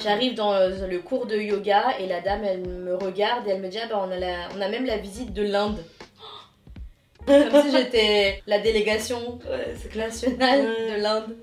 J'arrive dans euh, le cours de yoga et la dame elle me regarde et elle me dit ah bah on a, on a même la visite de l'Inde. Comme si j'étais la délégation nationale de l'Inde.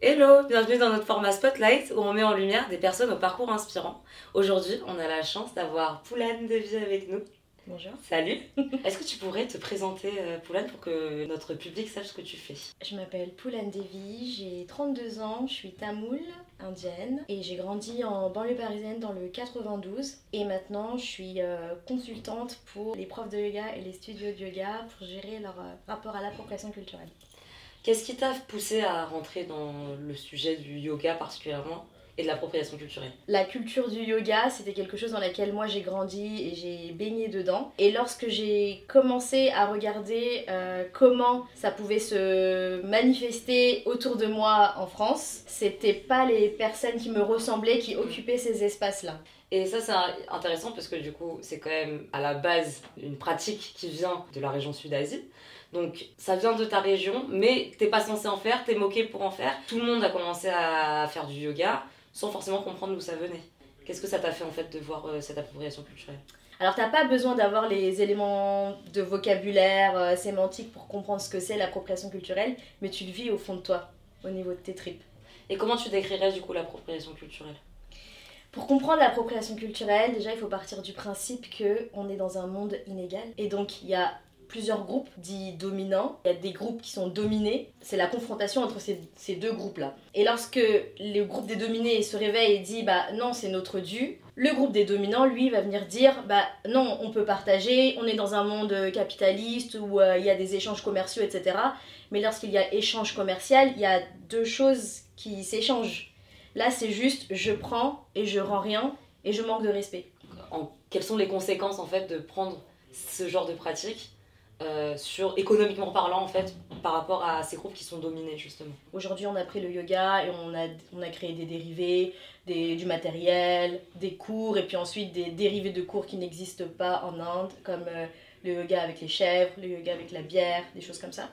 Hello, bienvenue dans notre format Spotlight où on met en lumière des personnes au parcours inspirant. Aujourd'hui, on a la chance d'avoir Poulane Devi avec nous. Bonjour. Salut Est-ce que tu pourrais te présenter, euh, Poulane, pour que notre public sache ce que tu fais? Je m'appelle Poulane Devi, j'ai 32 ans, je suis tamoule, indienne et j'ai grandi en banlieue parisienne dans le 92 et maintenant je suis euh, consultante pour les profs de yoga et les studios de yoga pour gérer leur euh, rapport à l'appropriation culturelle. Qu'est-ce qui t'a poussé à rentrer dans le sujet du yoga particulièrement? Et de l'appropriation culturelle La culture du yoga, c'était quelque chose dans laquelle moi j'ai grandi et j'ai baigné dedans. Et lorsque j'ai commencé à regarder euh, comment ça pouvait se manifester autour de moi en France, c'était pas les personnes qui me ressemblaient qui occupaient ces espaces-là. Et ça, c'est intéressant parce que du coup, c'est quand même à la base une pratique qui vient de la région Sud-Asie. Donc, ça vient de ta région, mais t'es pas censé en faire, t'es moqué pour en faire. Tout le monde a commencé à faire du yoga sans forcément comprendre d'où ça venait. Qu'est-ce que ça t'a fait en fait de voir euh, cette appropriation culturelle? Alors t'as pas besoin d'avoir les éléments de vocabulaire euh, sémantique pour comprendre ce que c'est l'appropriation culturelle, mais tu le vis au fond de toi, au niveau de tes tripes. Et comment tu décrirais du coup l'appropriation culturelle? Pour comprendre l'appropriation culturelle, déjà il faut partir du principe que on est dans un monde inégal et donc il y a plusieurs groupes dits dominants, il y a des groupes qui sont dominés, c'est la confrontation entre ces, ces deux groupes-là. Et lorsque le groupe des dominés se réveille et dit bah non c'est notre dû, le groupe des dominants lui va venir dire bah non on peut partager, on est dans un monde capitaliste où euh, il y a des échanges commerciaux etc. Mais lorsqu'il y a échange commercial, il y a deux choses qui s'échangent. Là, c'est juste je prends et je rends rien et je manque de respect. Quelles sont les conséquences en fait de prendre ce genre de pratique? Euh, sur économiquement parlant en fait par rapport à ces groupes qui sont dominés justement Aujourd'hui, on a pris le yoga et on a, on a créé des dérivés, des, du matériel, des cours et puis ensuite des dérivés de cours qui n'existent pas en Inde, comme euh, le yoga avec les chèvres, le yoga avec la bière, des choses comme ça.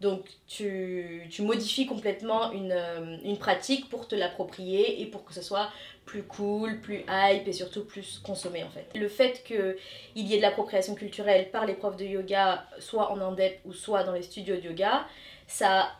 Donc tu, tu modifies complètement une, euh, une pratique pour te l'approprier et pour que ce soit plus cool, plus hype et surtout plus consommé en fait. Le fait qu'il y ait de l'appropriation culturelle par les profs de yoga, soit en indep ou soit dans les studios de yoga, ça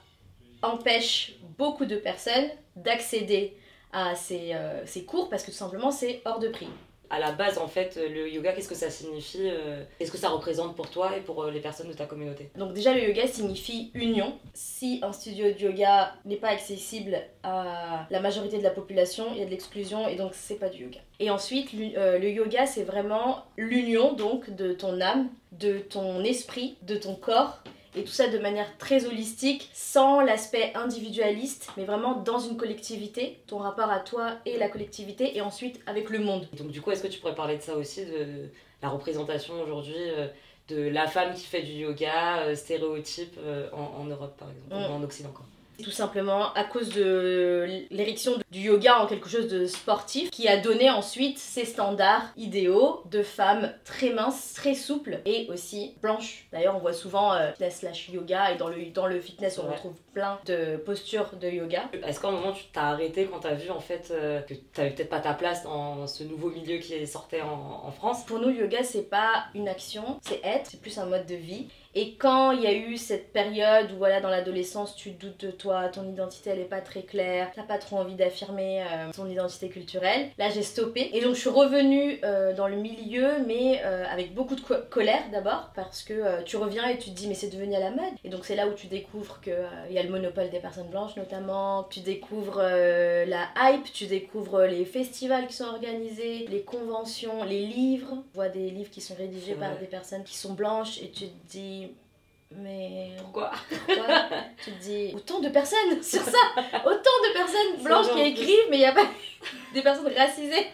empêche beaucoup de personnes d'accéder à ces, euh, ces cours parce que tout simplement c'est hors de prix. À la base en fait le yoga qu'est-ce que ça signifie euh, Qu'est-ce que ça représente pour toi et pour euh, les personnes de ta communauté? Donc déjà le yoga signifie union. Si un studio de yoga n'est pas accessible à la majorité de la population, il y a de l'exclusion et donc c'est pas du yoga. Et ensuite euh, le yoga c'est vraiment l'union donc de ton âme, de ton esprit, de ton corps et tout ça de manière très holistique, sans l'aspect individualiste, mais vraiment dans une collectivité, ton rapport à toi et la collectivité, et ensuite avec le monde. Donc du coup est-ce que tu pourrais parler de ça aussi de la représentation aujourd'hui euh, de la femme qui fait du yoga euh, stéréotype euh, en, en Europe par exemple Mm. ou en Occident quoi? Tout simplement à cause de l'érection du yoga en quelque chose de sportif qui a donné ensuite ces standards idéaux de femmes très minces, très souples et aussi blanches. D'ailleurs, on voit souvent euh, fitness slash yoga et dans le, dans le fitness, on Ouais. retrouve plein de postures de yoga. Est-ce qu'à un moment tu t'as arrêté quand t'as vu en fait euh, que t'avais peut-être pas ta place dans ce nouveau milieu qui sortait en, en France? Pour nous, le yoga, c'est pas une action, c'est être, c'est plus un mode de vie. Et quand il y a eu cette période où, voilà, dans l'adolescence, tu doutes de toi, ton identité, elle est pas très claire, t'as pas trop envie d'affirmer euh, ton identité culturelle, là, j'ai stoppé. Et donc, je suis revenue euh, dans le milieu, mais euh, avec beaucoup de co- colère d'abord, parce que euh, tu reviens et tu te dis, mais c'est devenu à la mode. Et donc, c'est là où tu découvres qu'il y a le monopole des personnes blanches, notamment. Tu découvres la hype, tu découvres les festivals qui sont organisés, les conventions, les livres. Tu vois des livres qui sont rédigés par des personnes qui sont blanches et tu te dis, mais Pourquoi? pourquoi? Tu te dis, autant de personnes sur ça! Autant de personnes blanches qui en écrivent, mais il n'y a pas des personnes racisées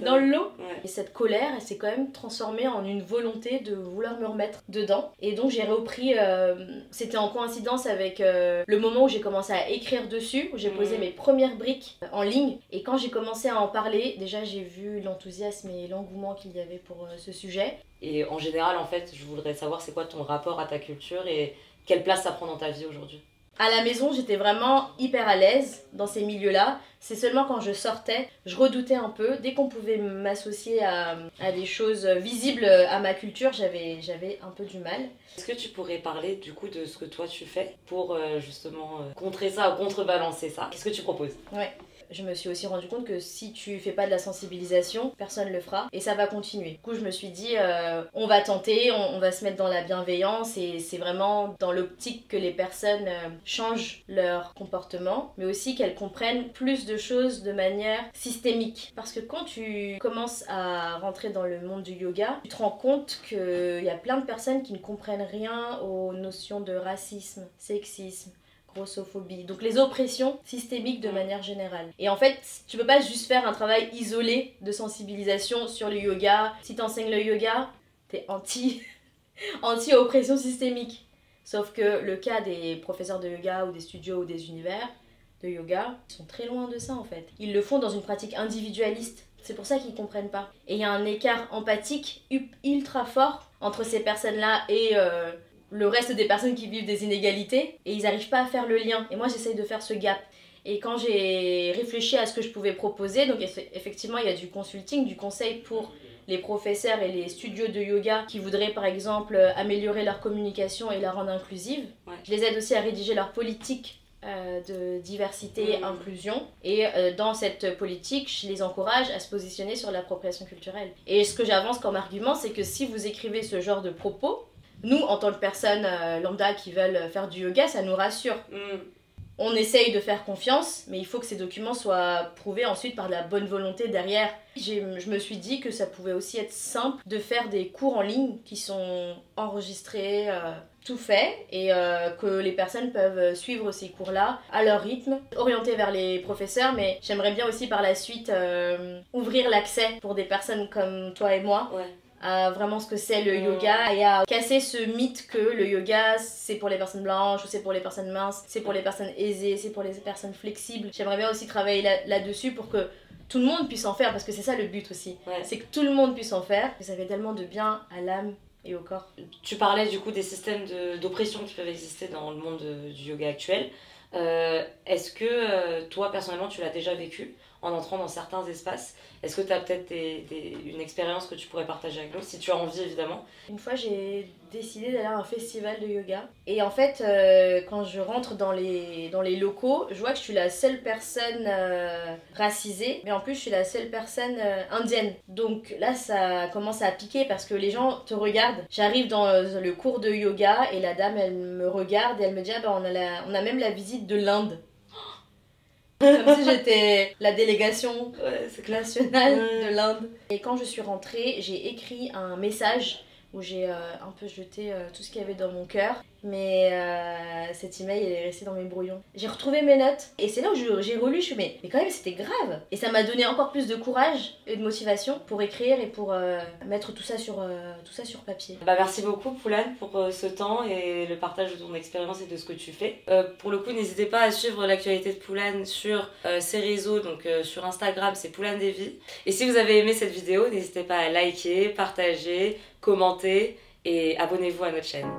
dans le lot. Ouais. Et cette colère, elle s'est quand même transformée en une volonté de vouloir me remettre dedans. Et donc j'ai repris, euh, c'était en coïncidence avec euh, le moment où j'ai commencé à écrire dessus, où j'ai posé Mhm. mes premières briques en ligne. Et quand j'ai commencé à en parler, déjà j'ai vu l'enthousiasme et l'engouement qu'il y avait pour euh, ce sujet. Et en général, en fait, je voudrais savoir c'est quoi ton rapport à ta culture et quelle place ça prend dans ta vie aujourd'hui? À la maison, j'étais vraiment hyper à l'aise dans ces milieux-là. C'est seulement quand je sortais, je redoutais un peu. Dès qu'on pouvait m'associer à, à, des choses visibles à ma culture, j'avais, j'avais un peu du mal. Est-ce que tu pourrais parler du coup de ce que toi tu fais pour euh, justement euh, contrer ça ou contrebalancer ça? Qu'est-ce que tu proposes? Ouais je me suis aussi rendu compte que si tu fais pas de la sensibilisation, personne le fera et ça va continuer. Du coup, je me suis dit, euh, on va tenter, on, va se mettre dans la bienveillance et c'est vraiment dans l'optique que les personnes euh, changent leur comportement, mais aussi qu'elles comprennent plus de choses de manière systémique. Parce que quand tu commences à rentrer dans le monde du yoga, tu te rends compte qu'il y a plein de personnes qui ne comprennent rien aux notions de racisme, sexisme, grossophobie. Donc les oppressions systémiques de manière générale. Et en fait, tu peux pas juste faire un travail isolé de sensibilisation sur le yoga. Si tu enseignes le yoga, t'es anti anti-oppression systémique. Sauf que le cas des professeurs de yoga ou des studios ou des univers de yoga ils sont très loin de ça en fait. Ils le font dans une pratique individualiste. C'est pour ça qu'ils comprennent pas. Et il y a un écart empathique ultra fort entre ces personnes-là et euh, le reste des personnes qui vivent des inégalités et ils n'arrivent pas à faire le lien. Et moi, j'essaye de faire ce gap. Et quand j'ai réfléchi à ce que je pouvais proposer, donc effectivement, il y a du consulting, du conseil pour les professeurs et les studios de yoga qui voudraient par exemple améliorer leur communication et la rendre inclusive. Je les aide aussi à rédiger leur politique euh, de diversité et mmh. inclusion. Et euh, dans cette politique, je les encourage à se positionner sur l'appropriation culturelle. Et ce que j'avance comme argument, c'est que si vous écrivez ce genre de propos, nous, en tant que personnes euh, lambda qui veulent faire du yoga, ça nous rassure. Mm. On essaye de faire confiance, mais il faut que ces documents soient prouvés ensuite par de la bonne volonté derrière. Je me suis dit que ça pouvait aussi être simple de faire des cours en ligne qui sont enregistrés, euh, tout fait, et euh, que les personnes peuvent suivre ces cours-là à leur rythme, orientés vers les professeurs, mais j'aimerais bien aussi par la suite ouvrir l'accès pour des personnes comme toi et moi. Ouais à vraiment ce que c'est le yoga et à casser ce mythe que le yoga c'est pour les personnes blanches ou c'est pour les personnes minces, c'est pour les personnes aisées, c'est pour les personnes flexibles. J'aimerais bien aussi travailler là-dessus pour que tout le monde puisse en faire parce que c'est ça le but aussi. C'est que tout le monde puisse en faire et ça fait tellement de bien à l'âme et au corps. Tu parlais du coup des systèmes d'oppression qui peuvent exister dans le monde du yoga actuel. Euh, est-ce que euh, toi personnellement tu l'as déjà vécu en entrant dans certains espaces est-ce que tu as peut-être une expérience que tu pourrais partager avec nous, si tu as envie évidemment? Une fois, j'ai décidé d'aller à un festival de yoga. Et en fait, euh, quand je rentre dans les, dans les locaux, je vois que je suis la seule personne euh, racisée, mais en plus, je suis la seule personne euh, indienne. Donc là, ça commence à piquer parce que les gens te regardent. J'arrive dans le cours de yoga et la dame, elle me regarde et elle me dit Ah, bah, on, a la, on a même la visite de l'Inde. Comme si j'étais la délégation nationale de l'Inde. Et quand je suis rentrée, j'ai écrit un message où j'ai euh, un peu jeté euh, tout ce qu'il y avait dans mon cœur. Mais euh, cet email, il est resté dans mes brouillons. J'ai retrouvé mes notes et c'est là où j'ai relu. Je suis mais, mais quand même, c'était grave. Et ça m'a donné encore plus de courage et de motivation pour écrire et pour mettre tout ça, sur, tout ça sur papier. Bah, merci beaucoup, Poulane, pour ce temps et le partage de ton expérience et de ce que tu fais. pour le coup, n'hésitez pas à suivre l'actualité de Poulane sur ses réseaux. Donc sur Instagram, c'est Poulane Devi. Et si vous avez aimé cette vidéo, n'hésitez pas à liker, partager commentez et abonnez-vous à notre chaîne.